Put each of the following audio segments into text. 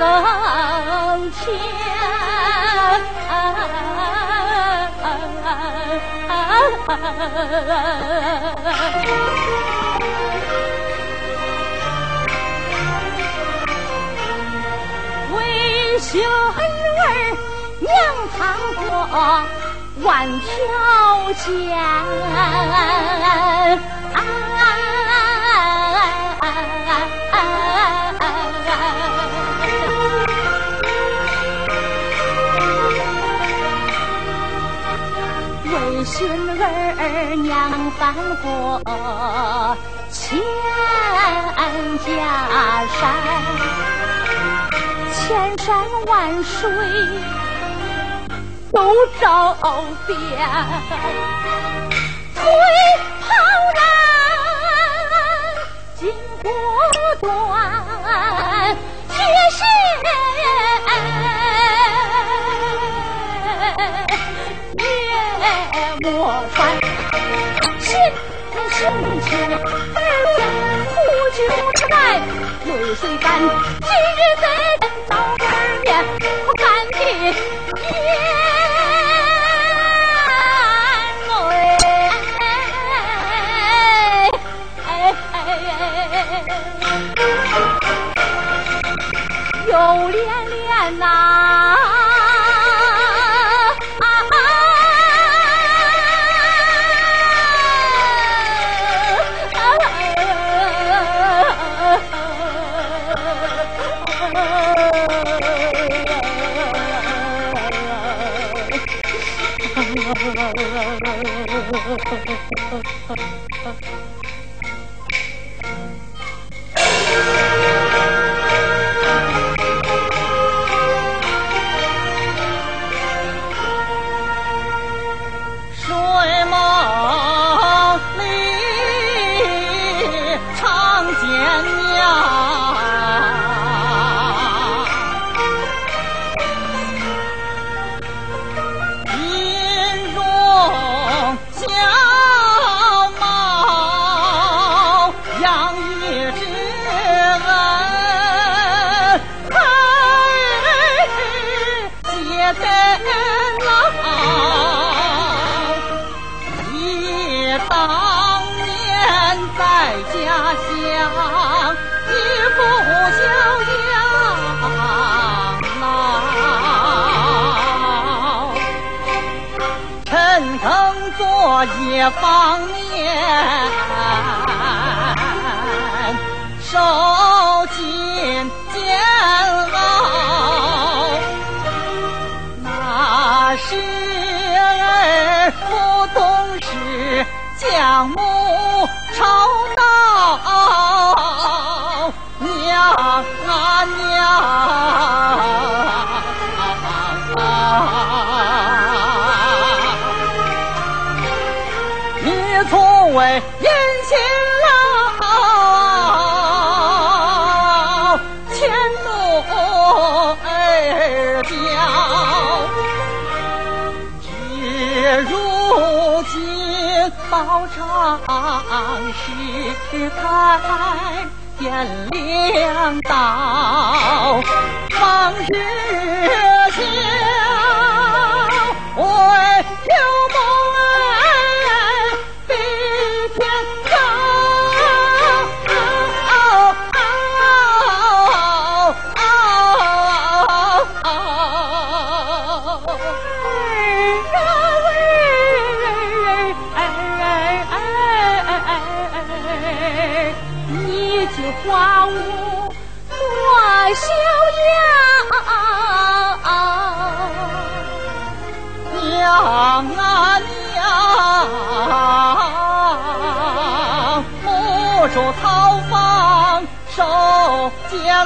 五更天。为孙儿娘趟过万条江。寻儿娘翻过千家山。千山万水都找遍，我穿。心胸前儿呀，苦酒之来，泪水干。今日在到儿面，一方面，受时开点亮道，往日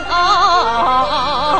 啊。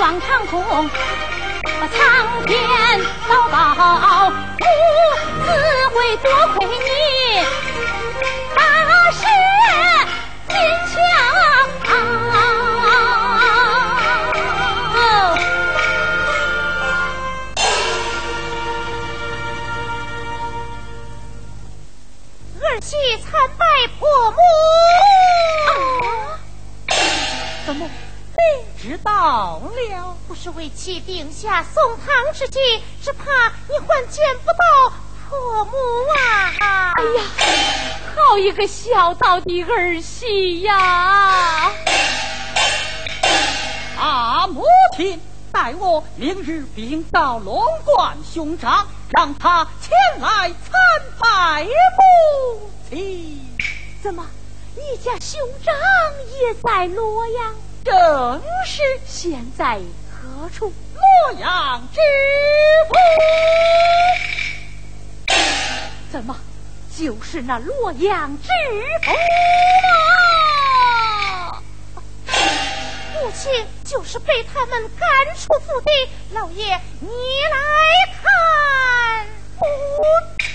望长空，把苍天祷告，母子会多亏你，大事坚强。儿媳参拜婆母。怎么知道了。不是为妻定下送汤之计，只怕你还见不到婆母啊！哎呀，好一个孝道的儿媳呀！啊，母亲，待我明日禀到龙冠兄长，让他前来参拜母亲。怎么，你家兄长也在洛阳？正是现在何处？洛阳知府。怎么，就是那洛阳知府吗？母亲就是被他们赶出府的，老爷你来看。母亲。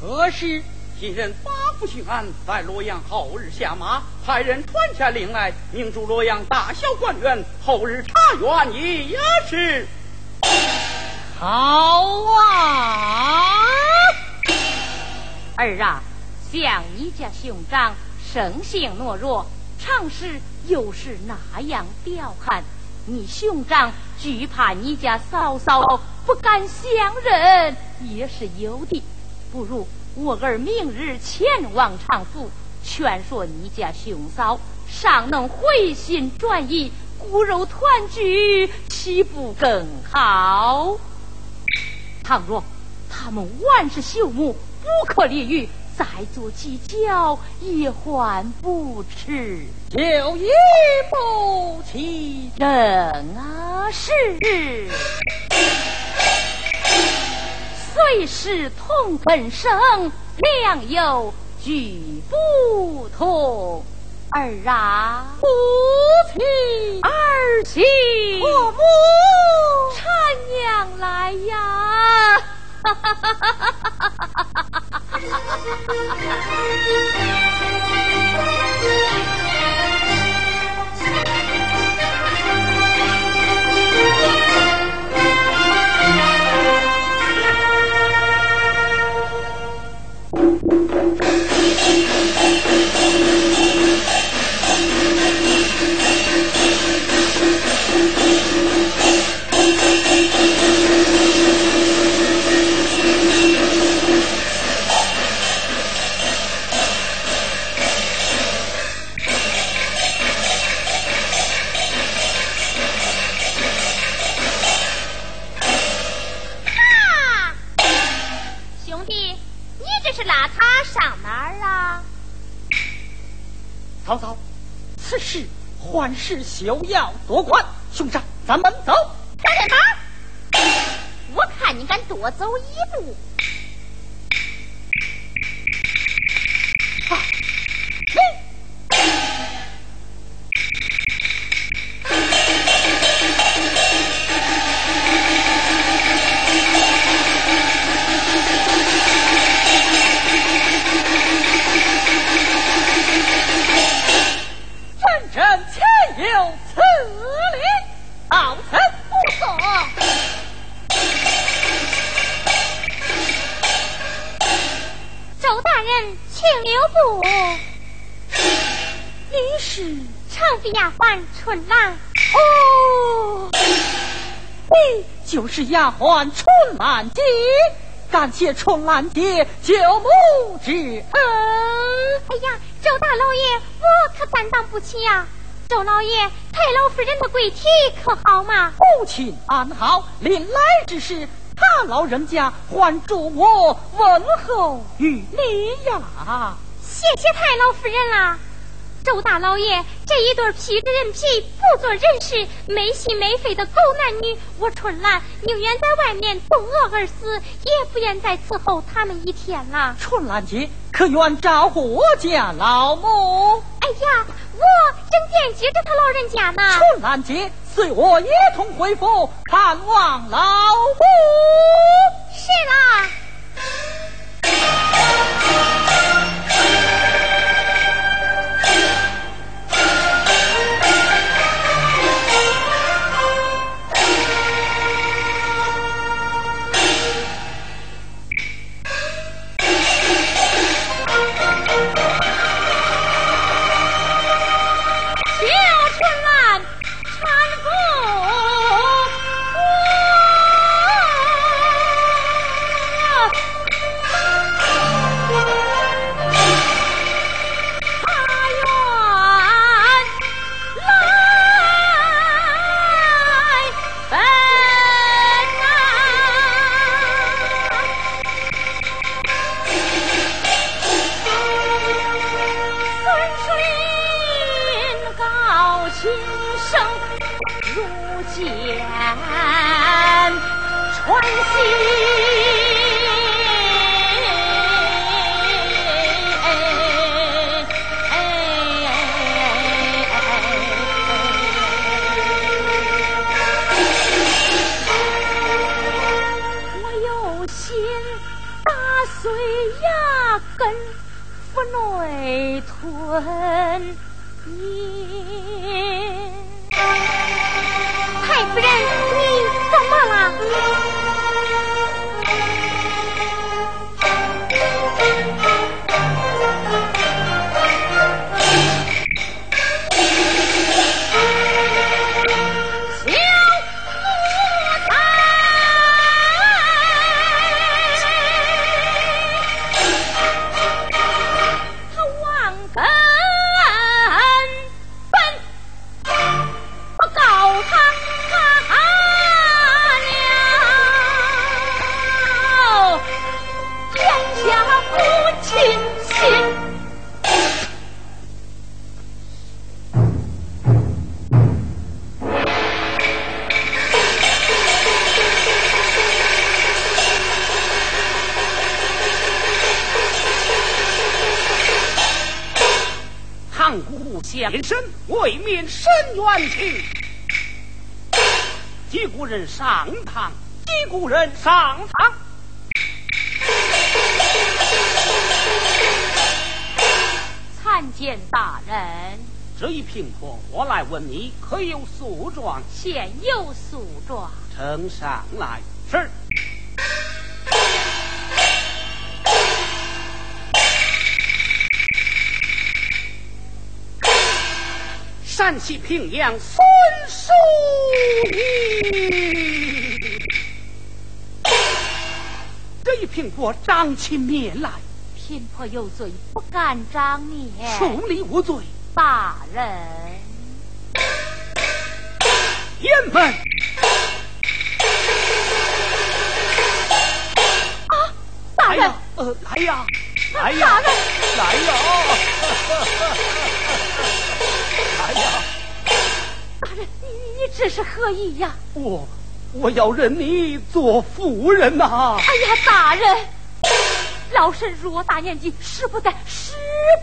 何时替人发不逊安，在洛阳后日下马，派人传下令来，命住洛阳大小官员后日查院也是。好啊，儿啊，像你家兄长生性懦弱，常时又是那样彪悍，你兄长惧怕你家嫂嫂不敢相认，也是有的。不如我儿明日前往长府，劝说你家兄嫂，尚能回心转意，骨肉团聚，岂不更好？倘若他们万事朽木，不可理喻，再做计较也还不迟。有一不起，正啊是。虽是同根生，良莠俱不同。儿啊，母亲，儿媳，我母，产娘来呀！哈哈哈哈哈曹操，此事还是休要多管。兄长，咱们走。站在哪儿？我看你敢多走一步。丫鬟春兰姐，感谢春兰姐救母之恩。哎呀，周大老爷，我可担当不起呀。周老爷，太老夫人的贵体可好吗？母亲安好，临来之时，他老人家还嘱我问候于你呀。谢谢太老夫人啦。周大老爷，这一对披着人皮、不做人事、没心没肺的狗男女，我春兰宁愿在外面冻饿而死，也不愿再伺候他们一天了。春兰姐，可愿照顾我家老母？哎呀，我正惦记着他老人家呢。春兰姐，随我一同回府探望老平婆长起面来，贫婆有罪不敢张面，恕你无罪。大人，天门啊！大人，呃，来呀，来呀，大人来呀！大人，你你这是何意呀？我我要认你做夫人呐！哎呀，大人，老身偌大年纪，使不得，使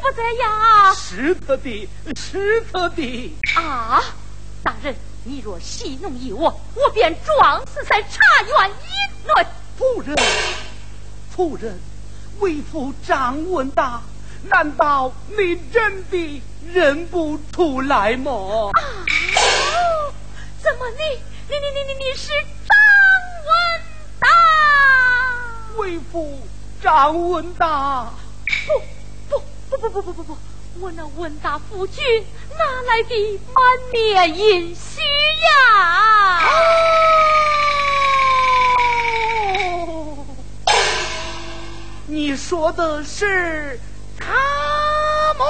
不得呀！使得的，使得的。啊，大人，你若戏弄于我，我便撞死在茶园以内。夫人，夫人，为父张文达，难道你真的？认不出来吗？啊！怎么你你你你你你是张文达？为父张文达。不不不不不不不不，我那文达夫君哪来的满面阴虚呀？你说的是他吗？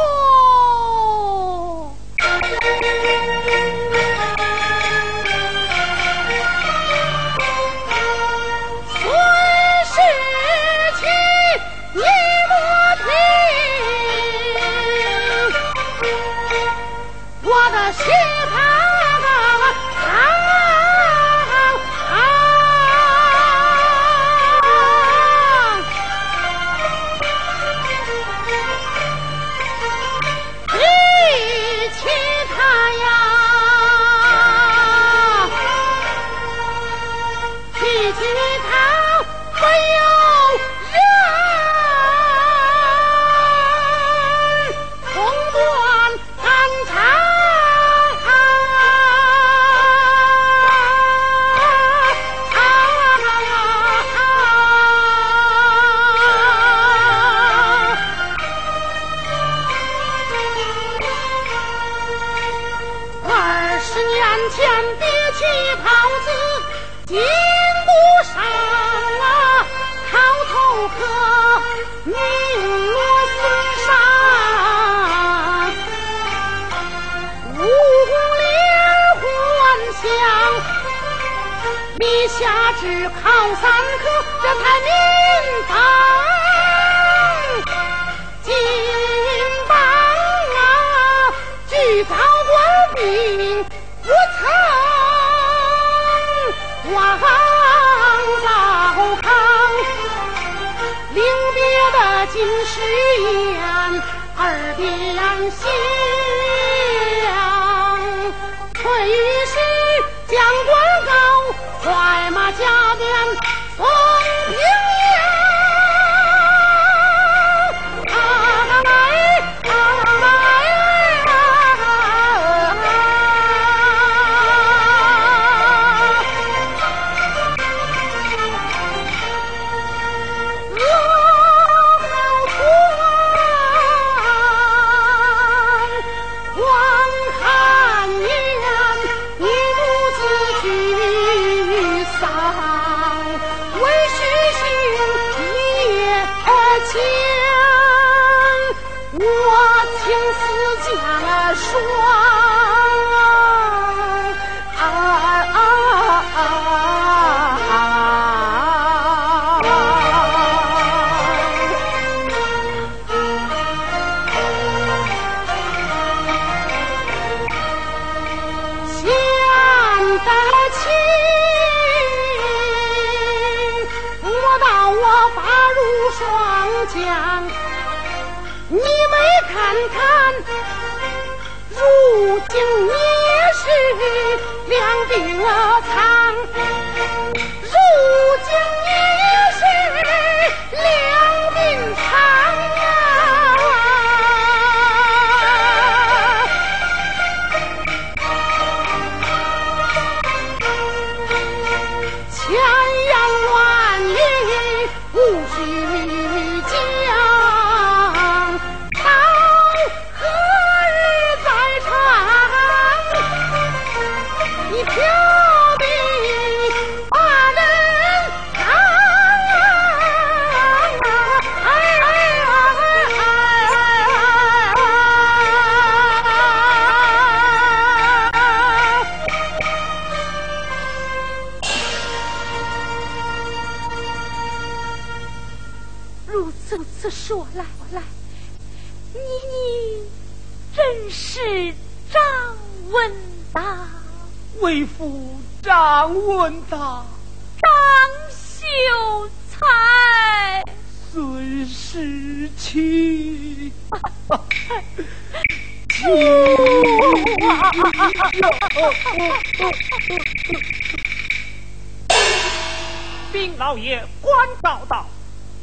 禀老爷，官告到，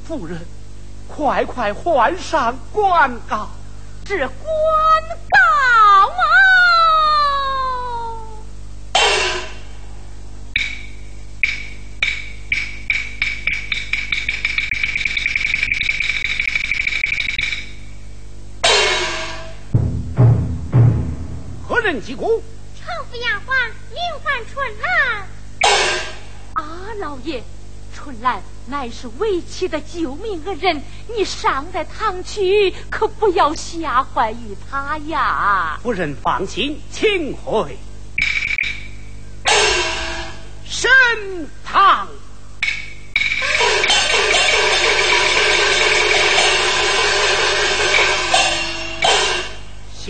夫人，快快换上官告。这官告啊！何人击鼓？常府丫鬟名唤春兰。啊，老爷，春兰乃是为妻的救命恩人，你尚在堂区，可不要吓坏于他呀。夫人放心，请回。升堂。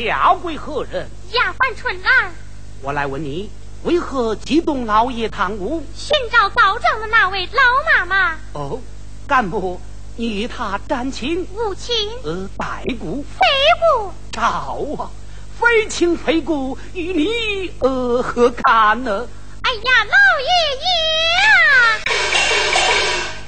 下跪何人？丫鬟春兰我来问你，为何激动老爷堂屋？寻找告状的那位老妈妈，哦，干部，你与他沾亲？无情呃，白骨？非故。赵啊，非亲非故，与你呃何干呢？哎呀，老爷爷！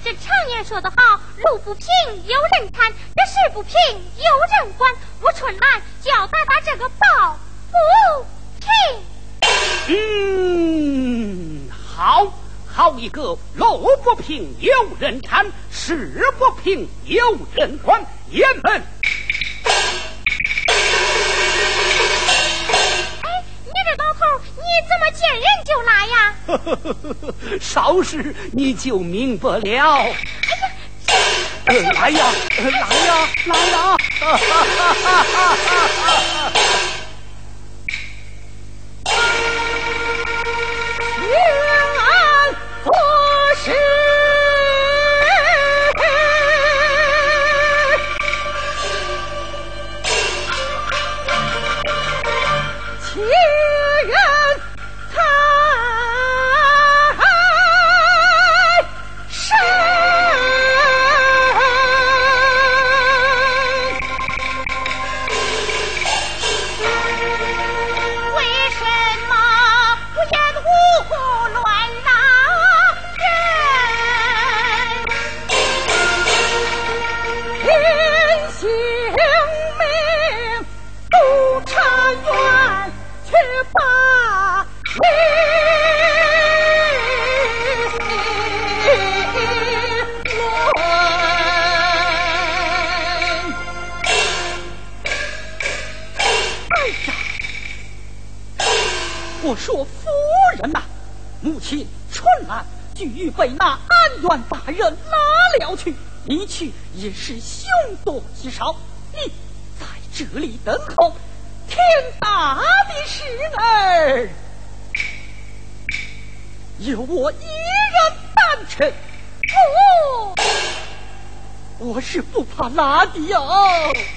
这常言说得好，路不平有人看，这事不平有人管。我春兰就要再把这个抱不平。嗯，好，好一个路不平有人搀，事不平有人管，爷们。哎，你这老头，你怎么见人就拉呀？稍时你就明白了。呃来呀，呃来呀，来呀！不怕拉的呀。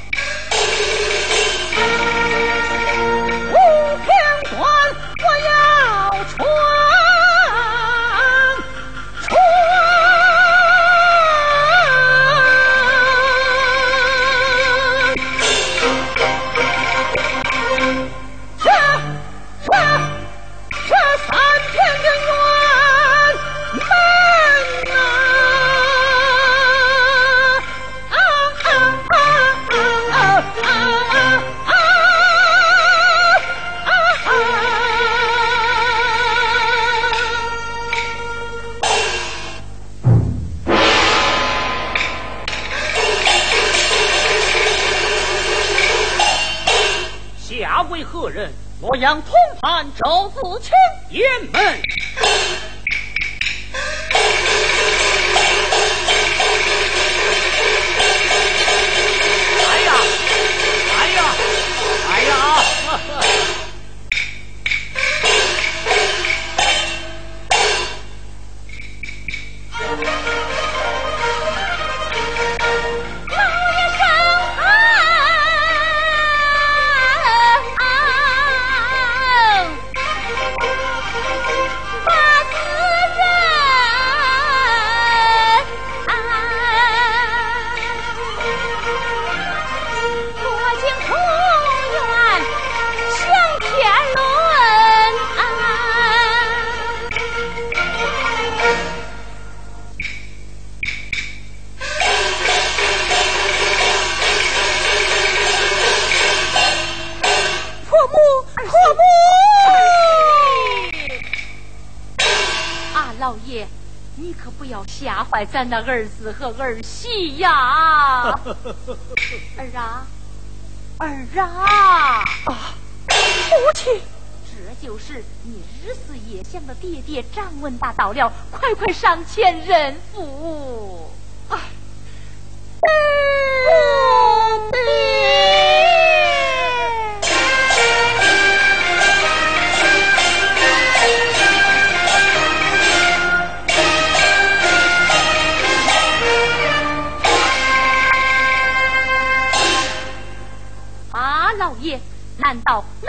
咱的儿子和儿媳呀，儿啊，儿啊，母亲，这就是你日思夜想的爹爹张文大到了，快快上前认父。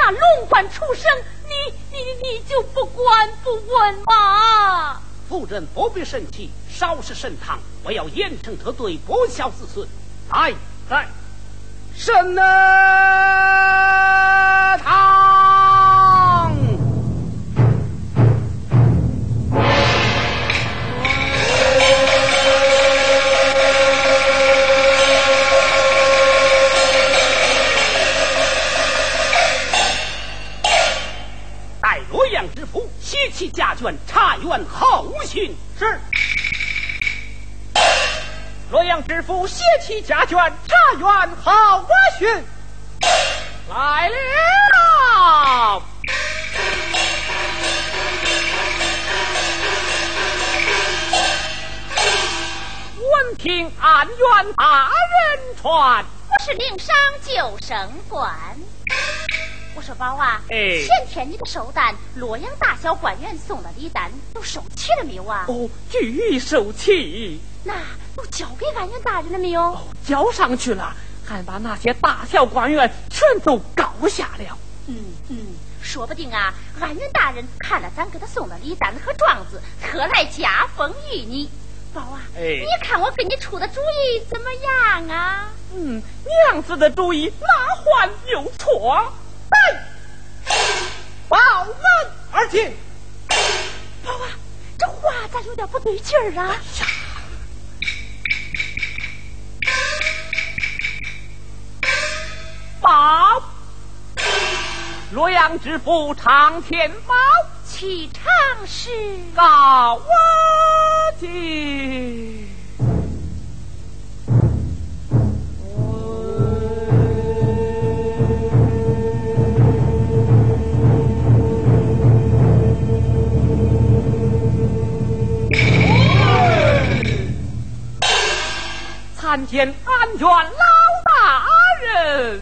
那龙官出生，你你你就不管不问吗？夫人不必生气，稍事盛唐，我要严惩他对不孝子孙。来，来，审堂。其家眷，查验后讯。是。洛阳知府携其家眷，查验后讯。来了。闻听安远大人传，我是领商九省官。我说宝啊，前天你的寿单，洛阳大小官员送的礼单都收齐了没有啊？哦，俱收齐。那都交给安远大人了没有？哦，交上去了，还把那些大小官员全都告下了。嗯嗯，说不定啊，安远大人看了咱给他送的礼单和状子，特来加封于你。宝啊，你看我给你出的主意怎么样啊？嗯，娘子的主意哪还有错？来，报门而进。宝啊，这话咋有点不对劲儿啊？报，洛阳知府常天宝启唱诗告我进。参见安远老大人，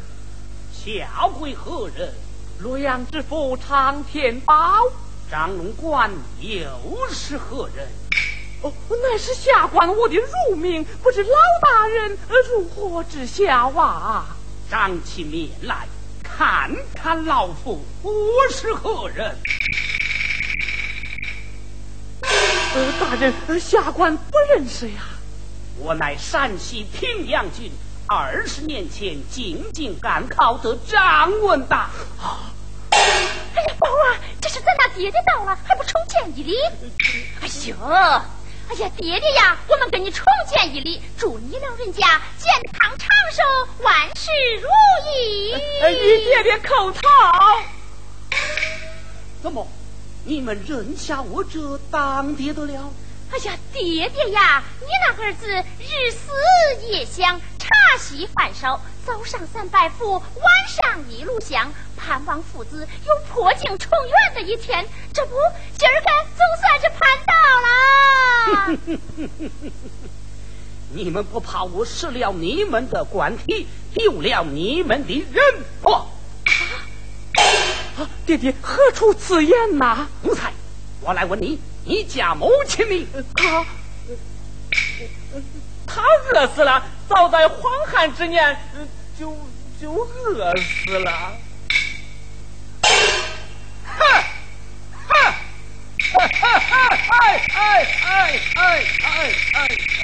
下跪何人？洛阳知府常天宝，张龙官又是何人？哦，乃是下官我的乳名，不知老大人如何知晓啊？张起面来，看看老夫我是何人？呃，大人，下官不认识呀。我乃陕西平阳郡二十年前进京赶考的张文达。哎呀，宝啊，这是咱那爹爹到了，还不重见一礼？哎呦，哎呀，爹爹呀，我们跟你重见一礼，祝你老人家健康长寿，万事如意。哎你爹爹叩头。怎么，你们认下我这当爹的了？哎呀，爹爹呀，你那儿子日思夜想，茶席饭烧，早上三拜佛，晚上一路香，盼望父子有破镜重圆的一天。这不，今儿个总算是盼到了。你们不怕我失了你们的官体，丢了你们的人不？啊！爹爹何出此言呐？奴才，我来问你，你家母亲呢？他，他饿死了。早在荒旱之年，就就饿死了。哼，哼，哈哈哈！哎哎哎哎哎哎哎！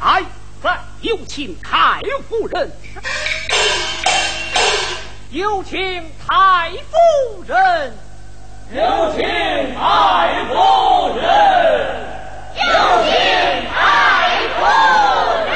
哎，在有请太夫人，有请太夫人，有请太夫人。有请太夫人。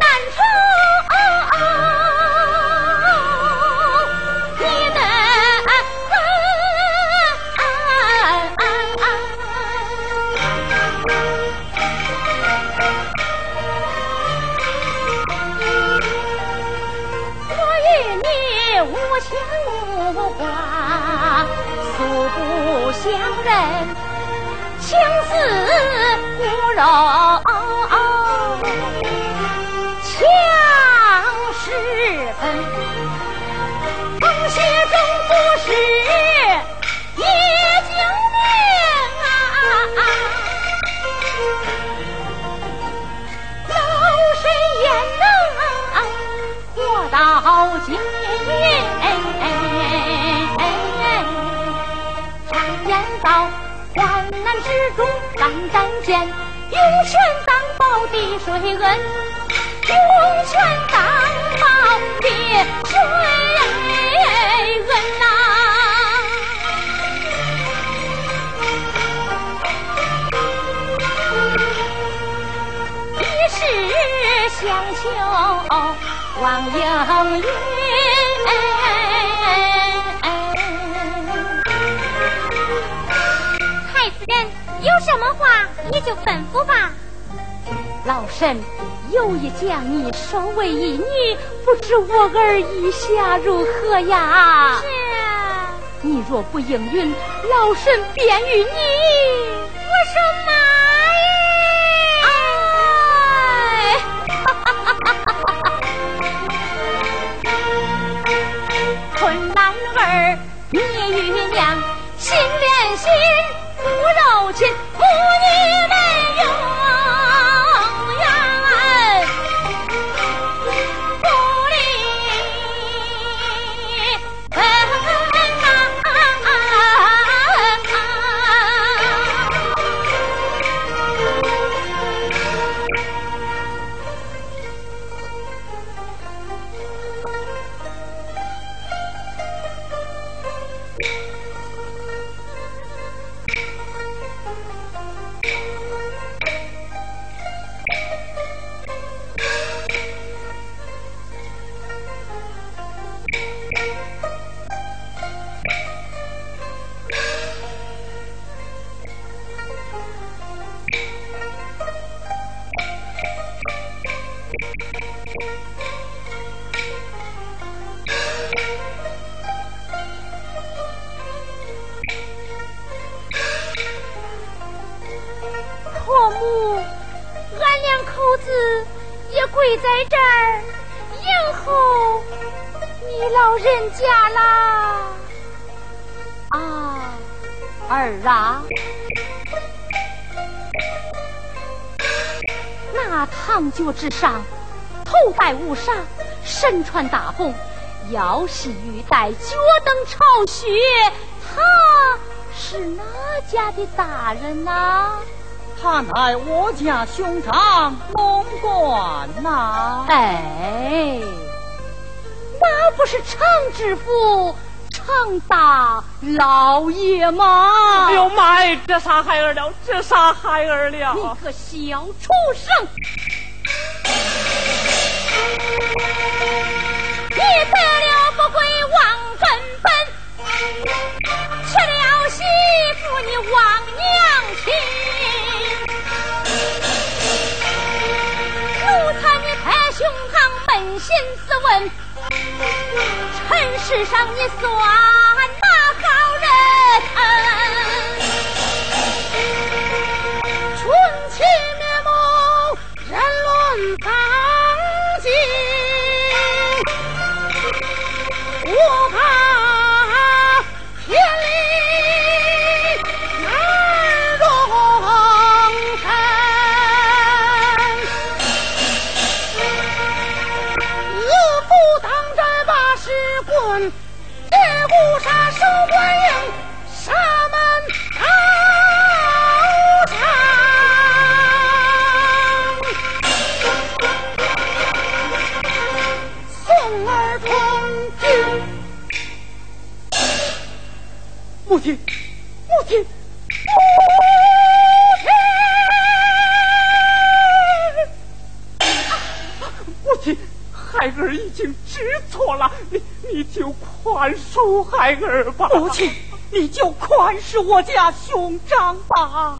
难酬，你能？我与你无牵无挂，素不相认，情似骨肉。中肝胆坚，涌泉当报滴水恩，涌泉当报滴水恩呐！一世相求望应允。有什么话你就吩咐吧。老身有意将你收为义女，不知我儿意下如何呀？是。你若不应允，老身便与你。堂脚之上，头戴乌纱，身穿大红，腰系玉带，脚蹬朝靴，他是哪家的大人呐？他乃我家兄长龙冠呐！哎，那不是常知府常大老爷吗？哎呦妈呀！这杀孩儿了，这杀孩儿了！你个小畜生！你得了不归忘根本，娶了媳妇你忘娘亲。奴才你太胸膛，扪心自问，尘世上你算哪好人？母亲，母亲，母亲，孩儿已经知错了，你你就宽恕孩儿吧。母亲，你就宽恕我家兄长吧。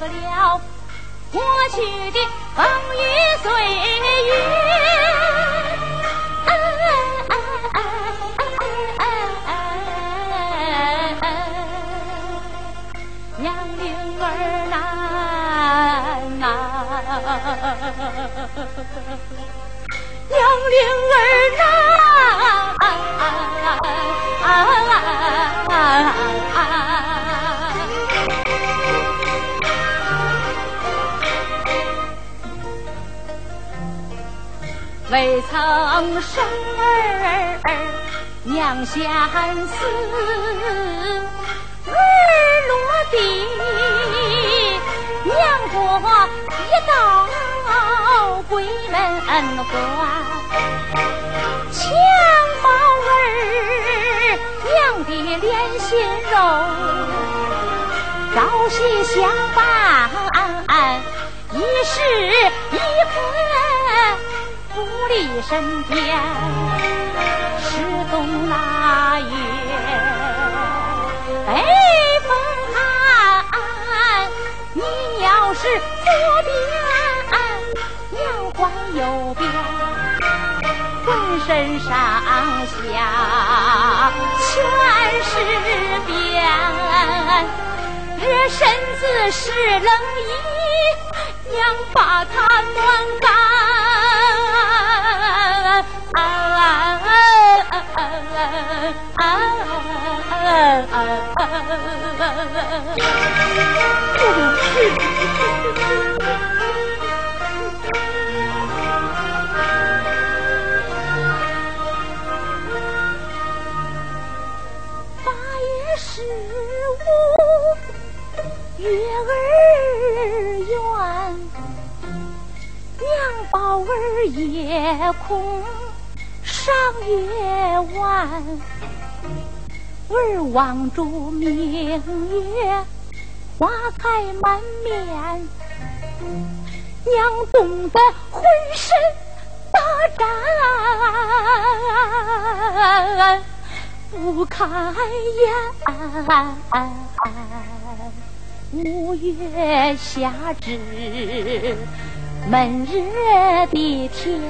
忘却了过去的风雨岁月。娘灵儿难，娘灵儿难未曾生儿娘先死，儿落地，娘过一道。鬼门关，强宝儿娘的脸心肉，朝夕相伴，一时一刻不离身边。十冬腊月北风寒，你要是左边。往右边，浑身上下全是鞭，热身子湿冷衣，娘把它暖干。啊啊啊啊啊啊八月十五月儿圆，娘宝儿夜空赏月晚，儿望着明月花开满面，娘冻得浑身打颤，不开眼。五月夏至，闷热的天，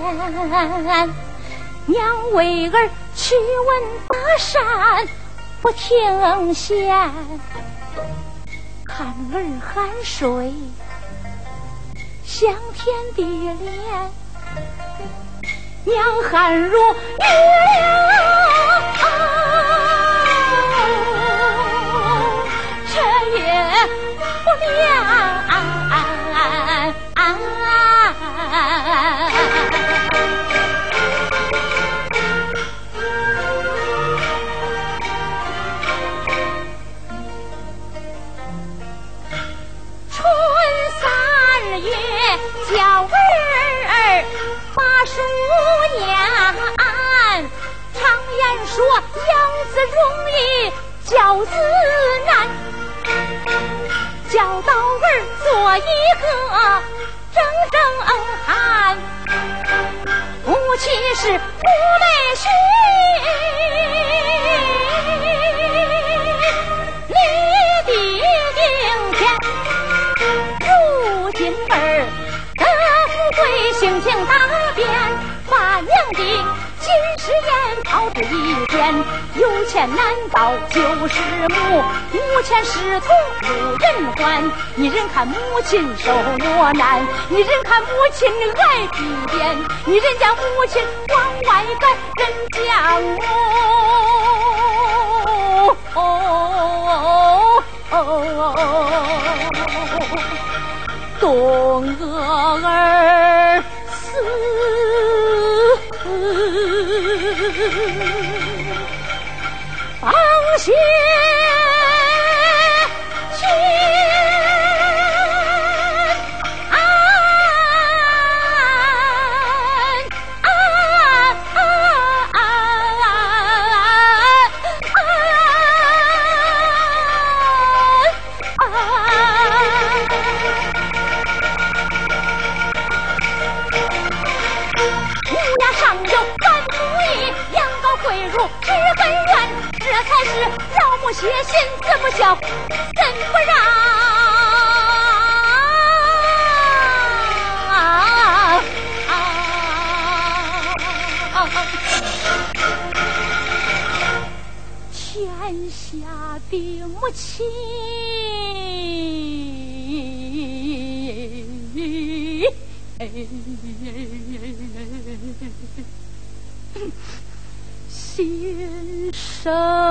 娘为儿去问大山不停歇，看儿汗水香甜的脸，娘汗如雨这夜。不凉，春三月叫儿把书念常言说养子容易教子难教导儿做一个亲是五妹婿，言抛之一天，有钱难道就是母？母钱是同无人还。你人看母亲受磨难，你人看母亲挨逼鞭，你人家母亲往外赶，人家母冻饿儿死。放血。老母血心，子不小，怎不让？天下的母亲，心生。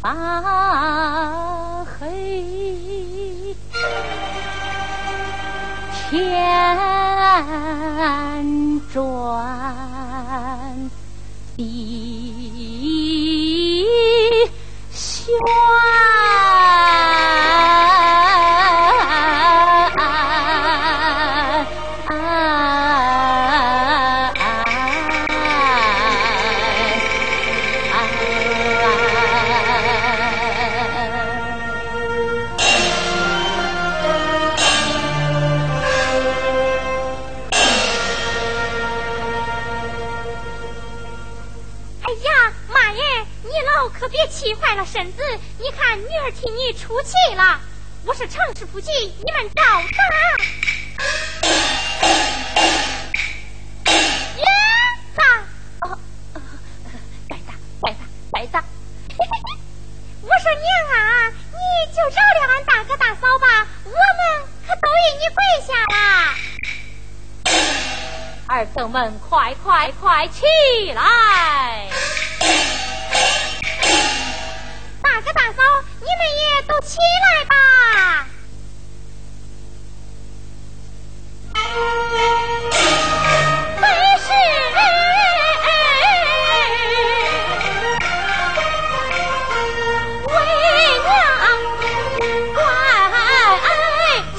发黑，天转地旋。出气了，我是城市夫妻，你们照打。爷打，哦，该打，该打，该打。我说娘啊，你就饶了俺大哥大嫂吧，我们可都与你跪下了。儿孙们，快快快起来！起来吧！为是为娘怀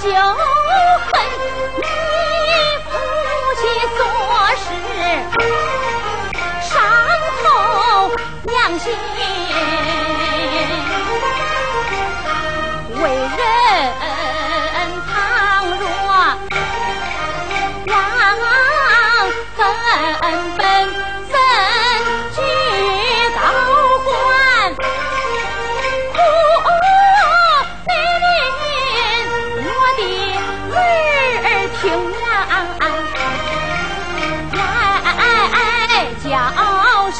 旧恨，你夫妻做事伤透娘心。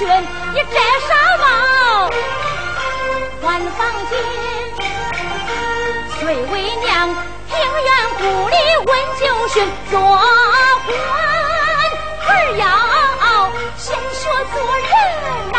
你摘纱帽，换房间，虽为娘，平原故里问旧训：做官儿要先学做人。